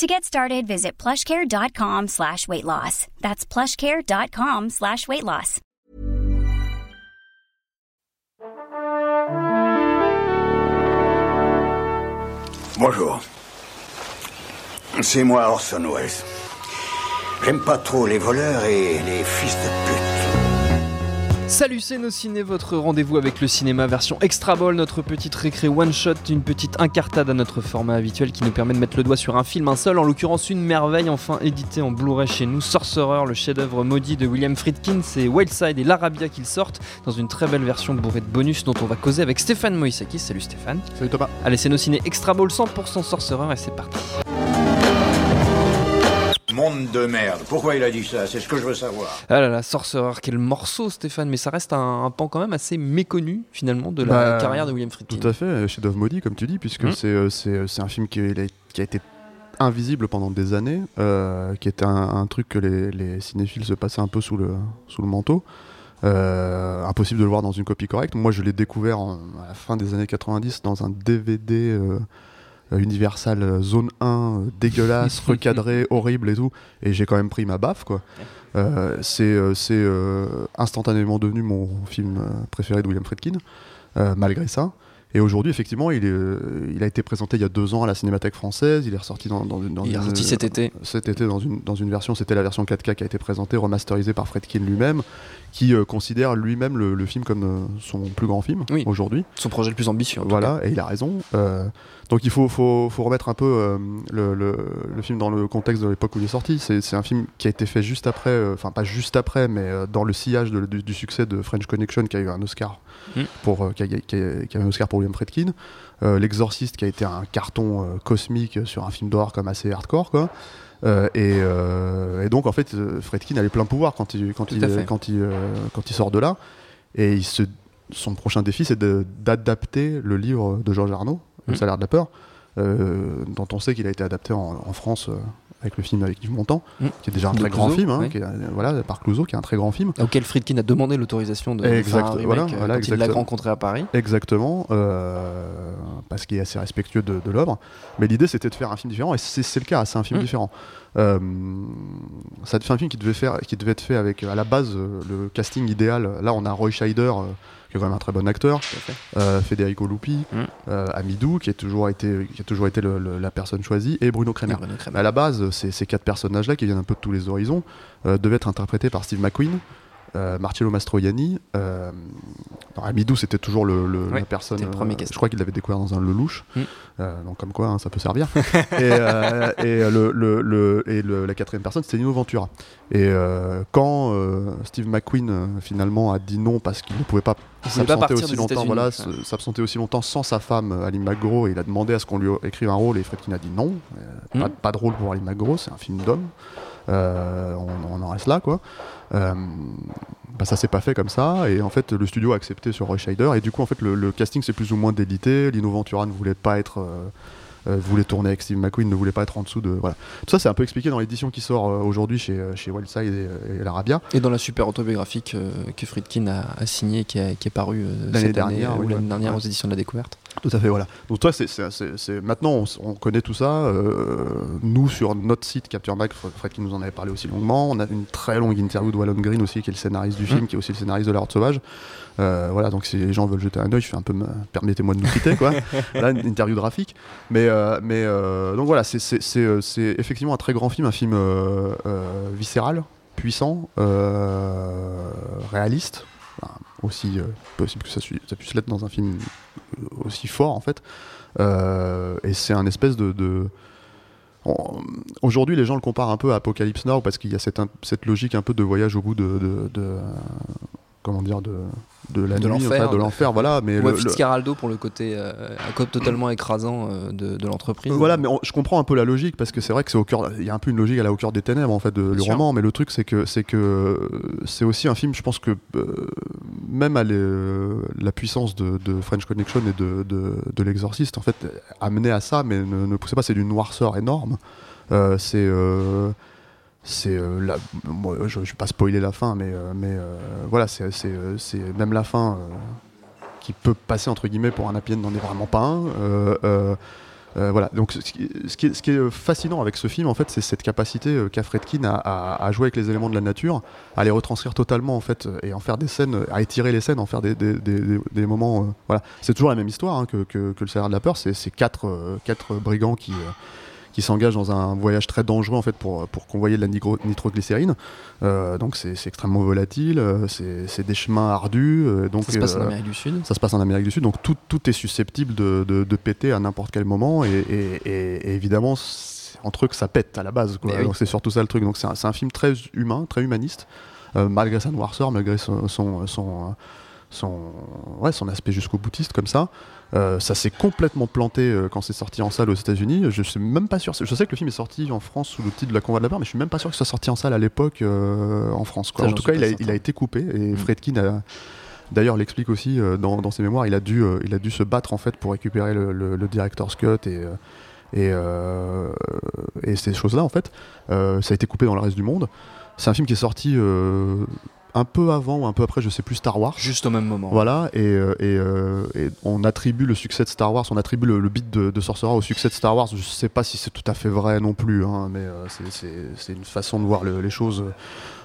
To get started, visit plushcare.com slash weight loss. That's plushcare.com slash weight loss. Bonjour. C'est moi Orson Welles. J'aime pas trop les voleurs et les fils de pute. Salut c'est nos ciné, votre rendez-vous avec le cinéma version Extra Ball, notre petite récré one shot, une petite incartade à notre format habituel qui nous permet de mettre le doigt sur un film, un seul, en l'occurrence une merveille enfin édité en Blu-ray chez nous, Sorcerer, le chef-d'œuvre maudit de William Friedkin, c'est Wildside et l'Arabia qu'ils sortent dans une très belle version bourrée de bonus dont on va causer avec Stéphane Moïsakis. Salut Stéphane. Salut Thomas. Allez c'est nos ciné Extra Ball 100% Sorcerer et c'est parti. Monde de merde. Pourquoi il a dit ça? C'est ce que je veux savoir. Ah là là, Sorcerer, quel morceau Stéphane, mais ça reste un, un pan quand même assez méconnu finalement de la Bah, carrière de William Friedkin. Tout à fait, chef d'œuvre maudit, comme tu dis, puisque Mhm. c'est, euh, c'est, euh, c'est un film qui, a, qui a été invisible pendant des années, euh, qui était un, un truc que les, les cinéphiles se passaient un peu sous le, sous le manteau. Euh, impossible de le voir dans une copie correcte. Moi, je l'ai découvert en- à la fin des années 90 dans un DVD euh, Universal euh, Zone 1, euh, dégueulasse, recadré, horrible et tout. Et j'ai quand même pris ma baffe, quoi. Euh, c'est euh, euh, instantanément devenu mon film euh, préféré de William Friedkin, euh, malgré ça. Et aujourd'hui, effectivement, il, est, euh, il a été présenté il y a deux ans à la Cinémathèque française. Il est ressorti dans, dans une. Dans Il est ressorti cet été. Cet été, dans une, dans une version, c'était la version 4K qui a été présentée, remasterisée par Friedkin lui-même, qui euh, considère lui-même le, le film comme euh, son plus grand film Oui. aujourd'hui. Son projet le plus ambitieux. en tout Voilà, et il a raison. Euh, donc il faut, faut, faut remettre un peu euh, le, le, le film dans le contexte de l'époque où il est sorti. C'est c'est un film qui a été fait juste après, euh, enfin pas juste après, mais euh, dans le sillage de- du, du succès de French Connection, qui a eu un Oscar Mm. pour, euh, qui, a, qui a- qui a eu un Oscar pour William Friedkin. Euh, L'Exorciste, qui a été un carton euh, cosmique sur un film d'horreur comme assez hardcore, quoi. Euh, et, euh, et donc en fait, euh, Friedkin a les pleins pouvoirs quand il, quand il, quand il, euh, quand il sort de là. Et il se, son prochain défi, c'est d'adapter le livre de Georges Arnaud, Le Mhm. salaire de la peur, euh, dont on sait qu'il a été adapté en, en France euh, avec le film avec Yves Montand, Mhm. qui est déjà un De très grand film, hein, oui. qui est, voilà, par Clouseau, qui est un très grand film. Auquel Friedkin a demandé l'autorisation de Exact, faire un remake voilà, euh, voilà, quand il l'a rencontré à Paris. Exactement, euh, parce qu'il est assez respectueux de, de l'œuvre. Mais l'idée, c'était de faire un film différent, et c'est c'est le cas, c'est un film Mm. différent. Euh, ça fait un film qui devait, faire, qui devait être fait avec, à la base, euh, le casting idéal. Là, on a Roy Scheider, euh, qui est quand même un très bon acteur, euh, Federico Lupi, Mm. euh, Amidou, qui a toujours été, qui a toujours été le- le- la personne choisie, et Bruno Kremer. Bruno Kremer. À la base, ces, ces quatre personnages-là, qui viennent un peu de tous les horizons, devaient être interprétés par Steve McQueen, euh, Marcello Mastroianni. Euh, Amidou, c'était toujours le, le- Ouais, la personne. le premier euh, je crois qu'il l'avait découvert dans un Lelouch. Mm. Euh, donc, comme quoi, hein, ça peut servir. et euh, et, le, le- le- et le- la quatrième personne, c'était Nino Ventura. Et quand Steve McQueen finalement a dit non parce qu'il ne pouvait pas s'absenter aussi longtemps, voilà, s'absenter aussi longtemps sans sa femme Ali McGraw, et il a demandé à ce qu'on lui écrive un rôle et Friedkin a dit non, euh, pas, Mm. pas de rôle pour Ali McGraw, c'est un film d'homme. Euh, on, on en reste là, quoi. Euh, bah, ça s'est pas fait comme ça, et en fait, le studio a accepté sur Roy Scheider, et du coup, en fait, le, le casting s'est plus ou moins délité. Lino Ventura ne voulait pas être. euh, euh, voulait tourner avec Steve McQueen, ne voulait pas être en dessous de. Voilà. Tout ça, c'est un peu expliqué dans l'édition qui sort euh, aujourd'hui chez, chez Wildside et, et l'Arabia. Et dans la super autobiographique euh, que Friedkin a, a signée, qui, qui est parue L'année année, dernière, ou l'année ouais. dernière aux éditions de la découverte. Tout à fait, voilà. Donc toi, c'est, maintenant, on, connaît tout ça. euh, nous, sur notre site Capture Mag, Fred qui nous en avait parlé aussi longuement, on a une très longue interview de Wallon Green aussi, qui est le scénariste du film, qui est aussi le scénariste de La Horde Sauvage. Euh, voilà, donc si les gens veulent jeter un œil, je fais un peu, me- permettez-moi de nous quitter, quoi. voilà, une interview graphique. Mais, euh, mais donc voilà, c'est, effectivement un très grand film, un film viscéral, puissant, réaliste. Enfin, aussi possible que ça, puisse l'être dans un film aussi fort en fait. Euh, et c'est un espèce de. Aujourd'hui, les gens le comparent un peu à Apocalypse Now parce qu'il y a cette, logique un peu de voyage au bout de, comment dire de de la De nuit, l'enfer, enfin, de l'enfer, voilà. Mais Ouais, le- Fitzcarraldo pour le côté euh, totalement écrasant euh, de, de l'entreprise. Voilà, mais on- je comprends un peu la logique parce que c'est vrai que c'est au cœur, il y a un peu une logique à la au cœur des ténèbres en fait de, du roman, mais le truc c'est que c'est que euh, c'est aussi un film, je pense que euh, même à la puissance de, de French Connection et de, de, l'exorciste en fait amené à ça, mais ne, ne poussez pas, c'est d'une noirceur énorme. Euh, c'est euh, c'est euh, je, je vais pas spoiler la fin, mais euh, mais euh, voilà, c'est c'est euh, c'est même la fin. qui peut passer entre guillemets pour un happy n'en est vraiment pas un. Voilà, donc ce qui, ce qui est, fascinant avec ce film, en fait, c'est cette capacité qu'a Fredkin à, jouer avec les éléments de la nature, à les retranscrire totalement, en fait, et en faire des scènes, à étirer les scènes, en faire des, des- des- moments. voilà, c'est toujours la même histoire hein, que, que- le Salaire de la peur. C'est c'est quatre, quatre brigands qui qui s'engagent dans un voyage très dangereux en fait pour, pour convoyer de la nigro- nitroglycérine. Euh, donc c'est extrêmement volatile, euh, c'est des chemins ardus. euh, donc Ça se passe en Amérique du Sud. ça se passe en Amérique du Sud, donc tout, tout est susceptible de, de- de péter à n'importe quel moment, et, et- et- et évidemment, entre eux que ça pète à la base. quoi. Mais oui. Donc c'est surtout ça le truc. Donc c'est un, un film très humain, très humaniste, euh, malgré sa noirceur, malgré son, son, son, son- ouais, son aspect jusqu'au boutiste comme ça. Euh, ça s'est complètement planté euh, quand c'est sorti en salle aux États-Unis. Je suis même pas sûr. Je sais que le film est sorti en France sous le titre de La Convoi de la Peur, mais je suis même pas sûr que soit sorti en salle à l'époque euh, en France. quoi. Ça, En tout cas, il a, certain. il a été coupé et Mm. Fredkin a, D'ailleurs, l'explique aussi dans, dans ses mémoires. Il a dû, il a dû se battre en fait pour récupérer le, le- le director's cut et et, et ces choses-là en fait. Ça a été coupé dans le reste du monde. C'est un film qui est sorti un peu avant ou un peu après, je sais plus, Star Wars. Juste au même moment. Voilà, et, euh, et, euh, et on attribue le succès de Star Wars, on attribue le, le beat de, de Sorcerer au succès de Star Wars. Je sais pas si c'est tout à fait vrai non plus, hein, mais euh, c'est- une façon de voir le- les choses.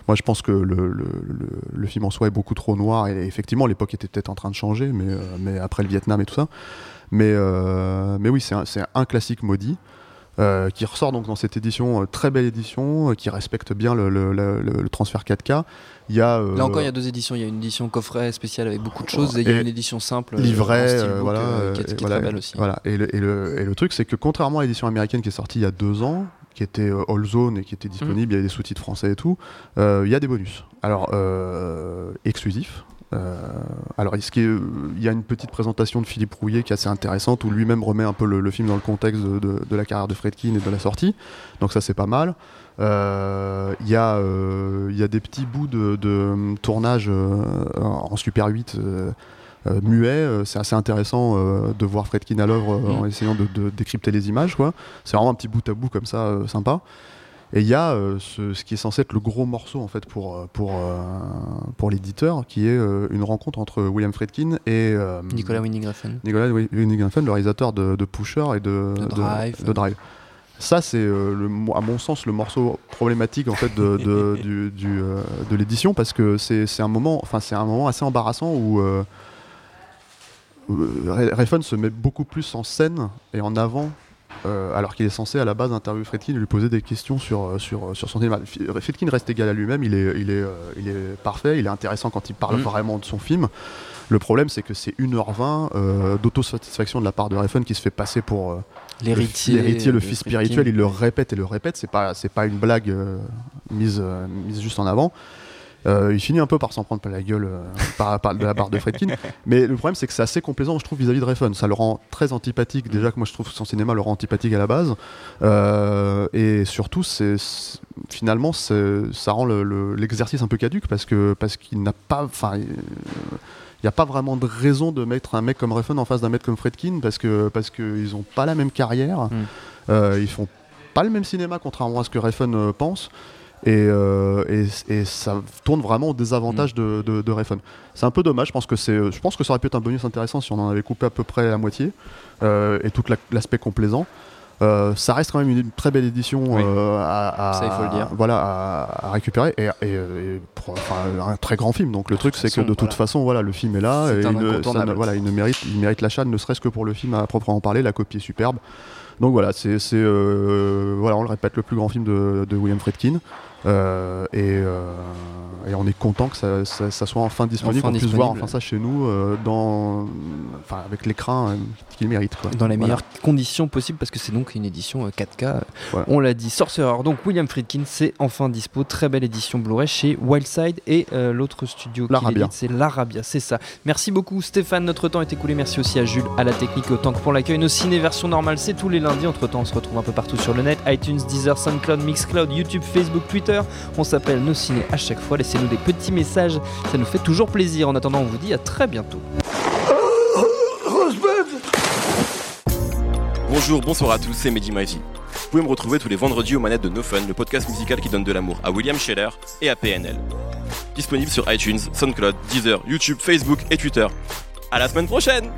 Moi, je pense que le, film en soi est beaucoup trop noir, et effectivement, l'époque était peut-être en train de changer, mais, mais après le Vietnam et tout ça. Mais, mais oui, c'est un, c'est un classique maudit. Euh, qui ressort donc dans cette édition, euh, très belle édition, euh, qui respecte bien le, le- le- le- le transfert 4K. Il y a, Là encore, il y a deux éditions. Il y a une édition coffret spéciale avec beaucoup de choses et il y a une édition simple. livret, voilà, qui est, qui est voilà, très belle aussi. Voilà. Et, le, et, le, et le truc, c'est que contrairement à l'édition américaine qui est sortie il y a deux ans, qui était All Zone et qui était disponible, il y avait des sous-titres français et tout, il y a des bonus. Alors, exclusifs. Euh, alors, est, euh, il y a une petite présentation de Philippe Rouillet qui est assez intéressante, où lui-même remet un peu le, le film dans le contexte de, de- de la carrière de Fredkin et de la sortie. Donc ça, c'est pas mal. Euh, Il y, a, euh, il y a des petits bouts de, de, tournage en Super 8 euh, muet. C'est assez intéressant euh, de voir Fredkin à l'œuvre euh, en Mm. essayant de, de décrypter les images. quoi. C'est vraiment un petit bout à bout comme ça, sympa. Et il y a euh, ce, ce qui est censé être le gros morceau en fait pour, euh, pour, euh, pour l'éditeur, qui est euh, une rencontre entre William Fredkin et Nicolas Winding Refn. Nicolas Winding Refn, le réalisateur de, de Pusher et de, De Drive. de Drive. Ça, c'est à mon sens le morceau problématique en fait de, de, du- du, de l'édition parce que c'est un moment, enfin c'est un moment assez embarrassant où Refn se met beaucoup plus en scène et en avant. Euh, alors qu'il est censé à la base interviewer Fredkin et lui poser des questions sur, euh, sur, sur son cinéma. F- Fredkin reste égal à lui-même, il est, il, est, euh, il est parfait, il est intéressant quand il parle Mhm. vraiment de son film. Le problème, c'est que c'est 1h20 euh, d'autosatisfaction de la part de Refn qui se fait passer pour euh, L'héritier. le, l'héritier, le de fils Friedkin. spirituel. Il le répète et le répète. C'est pas, c'est pas une blague euh, mise, euh, mise juste en avant. Euh, il finit un peu par s'en prendre plein la gueule euh, par, par- de la part de Fredkin. Mais le problème, c'est que c'est assez complaisant, je trouve, vis-à-vis de Refn. Ça le rend très antipathique. Déjà que moi, je trouve que son cinéma le rend antipathique à la base. Euh, et surtout, c'est, finalement, ça rend le- le- l'exercice un peu caduque parce, que, parce qu'il n'a pas. Enfin. il n'y a pas vraiment de raison de mettre un mec comme Refn en face d'un mec comme Fredkin parce que parce qu'ils n'ont pas la même carrière, Euh, ils font pas le même cinéma contrairement à ce que Refn pense. Et, euh, et, et ça tourne vraiment au désavantage de, de, de Refn. C'est un peu dommage, je pense, que c'est, je pense que ça aurait pu être un bonus intéressant si on en avait coupé à peu près la moitié, euh, et tout la- l'aspect complaisant. Euh, ça reste quand même une très belle édition Oui. à, à- Ça, il faut le dire. Voilà, à, à récupérer et, et- et pour- enfin, un très grand film. Donc le truc c'est que de toute voilà. façon voilà le film est là et il, ça voilà, mérite il mérite l'achat ne serait-ce que pour le film à proprement parler. La copie est superbe. Donc voilà c'est c'est, euh, voilà on le répète le plus grand film de, de William Friedkin. Euh, et, euh, et on est content que ça, ça- ça soit enfin disponible, Enfin qu'on puisse voir enfin ça chez nous, euh, dans, enfin, avec l'écran euh, qu'il mérite. Quoi. dans les Voilà. meilleures conditions possibles parce que c'est donc une édition euh, 4K. euh, Voilà. On l'a dit, Sorcerer. Donc William Friedkin, c'est enfin dispo. Très belle édition Blu-ray chez Wildside et l'autre studio qui l'édite, c'est l'Arabia. C'est ça. Merci beaucoup Stéphane. Notre temps est écoulé. Merci aussi à Jules, à la technique, autant que pour l'accueil. Nos ciné version normale, c'est tous les lundis. Entre temps, on se retrouve un peu partout sur le net iTunes, Deezer, SoundCloud, Mixcloud, YouTube, Facebook, Twitter. On s'appelle Nos ciné à chaque fois. Laissez-nous des petits messages. Ça nous fait toujours plaisir. En attendant, on vous dit à très bientôt. Bonjour, bonsoir à tous, c'est Mehdi Maizy. Vous pouvez me retrouver tous les vendredis aux manettes de No Fun, le podcast musical qui donne de l'amour à William Scheller et à PNL. Disponible sur iTunes, SoundCloud, Deezer, YouTube, Facebook et Twitter. À la semaine prochaine